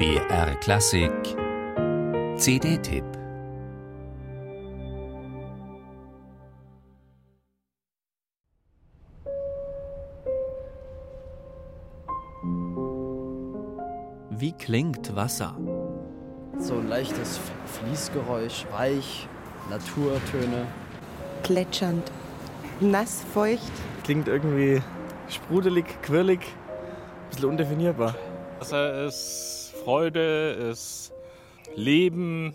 BR Klassik CD-Tipp Wie klingt Wasser? So ein leichtes Fließgeräusch, weich, Naturtöne. Plätschernd, nass, feucht. Klingt irgendwie sprudelig, quirlig, ein bisschen undefinierbar. Wasser ist Freude, ist Leben,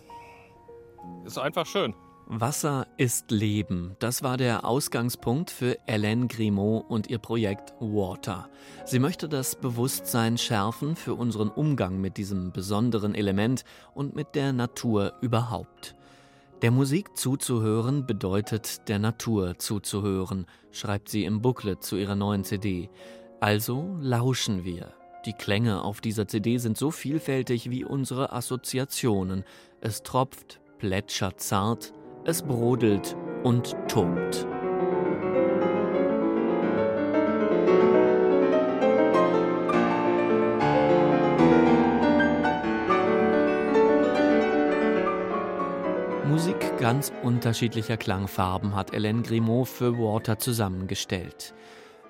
ist einfach schön. Wasser ist Leben. Das war der Ausgangspunkt für Hélène Grimaud und ihr Projekt Water. Sie möchte das Bewusstsein schärfen für unseren Umgang mit diesem besonderen Element und mit der Natur überhaupt. Der Musik zuzuhören bedeutet der Natur zuzuhören, schreibt sie im Booklet zu ihrer neuen CD. Also lauschen wir. Die Klänge auf dieser CD sind so vielfältig wie unsere Assoziationen. Es tropft, plätschert zart, es brodelt und tobt. Musik ganz unterschiedlicher Klangfarben hat Hélène Grimaud für Water zusammengestellt.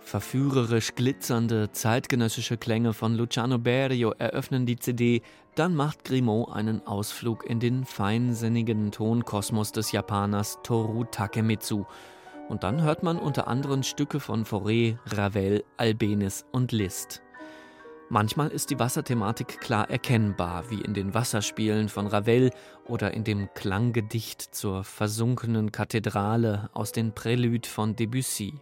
Verführerisch glitzernde zeitgenössische Klänge von Luciano Berio eröffnen die CD, dann macht Grimaud einen Ausflug in den feinsinnigen Tonkosmos des Japaners Toru Takemitsu. Und dann hört man unter anderem Stücke von Fauré, Ravel, Albenis und Liszt. Manchmal ist die Wasserthematik klar erkennbar, wie in den Wasserspielen von Ravel oder in dem Klanggedicht zur versunkenen Kathedrale aus den Prälüd von Debussy.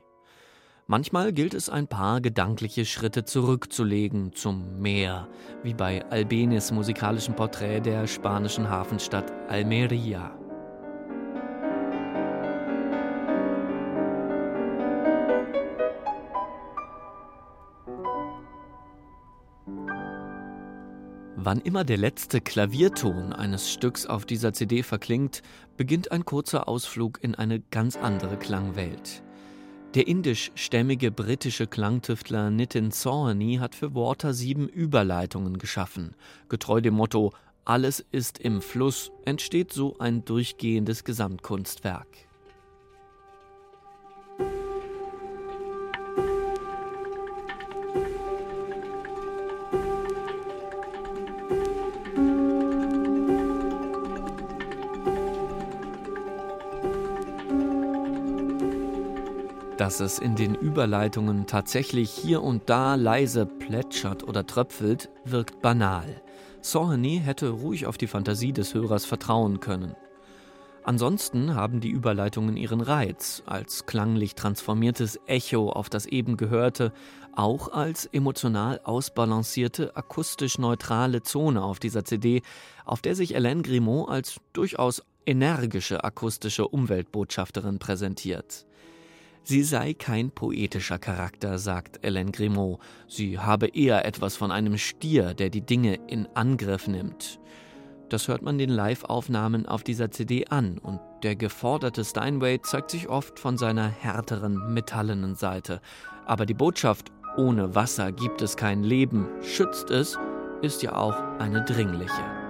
Manchmal gilt es ein paar gedankliche Schritte zurückzulegen zum Meer, wie bei Albenis musikalischem Porträt der spanischen Hafenstadt Almeria. Wann immer der letzte Klavierton eines Stücks auf dieser CD verklingt, beginnt ein kurzer Ausflug in eine ganz andere Klangwelt. Der indischstämmige britische Klangtüftler Nitin Sawhney hat für Water sieben Überleitungen geschaffen. Getreu dem Motto Alles ist im Fluss entsteht so ein durchgehendes Gesamtkunstwerk. Dass es in den Überleitungen tatsächlich hier und da leise plätschert oder tröpfelt, wirkt banal. Sawhney hätte ruhig auf die Fantasie des Hörers vertrauen können. Ansonsten haben die Überleitungen ihren Reiz, als klanglich transformiertes Echo auf das eben Gehörte, auch als emotional ausbalancierte, akustisch neutrale Zone auf dieser CD, auf der sich Hélène Grimaud als durchaus energische akustische Umweltbotschafterin präsentiert. Sie sei kein poetischer Charakter, sagt Hélène Grimaud. Sie habe eher etwas von einem Stier, der die Dinge in Angriff nimmt. Das hört man den Live-Aufnahmen auf dieser CD an und der geforderte Steinway zeigt sich oft von seiner härteren, metallenen Seite. Aber die Botschaft, ohne Wasser gibt es kein Leben, schützt es, ist ja auch eine dringliche.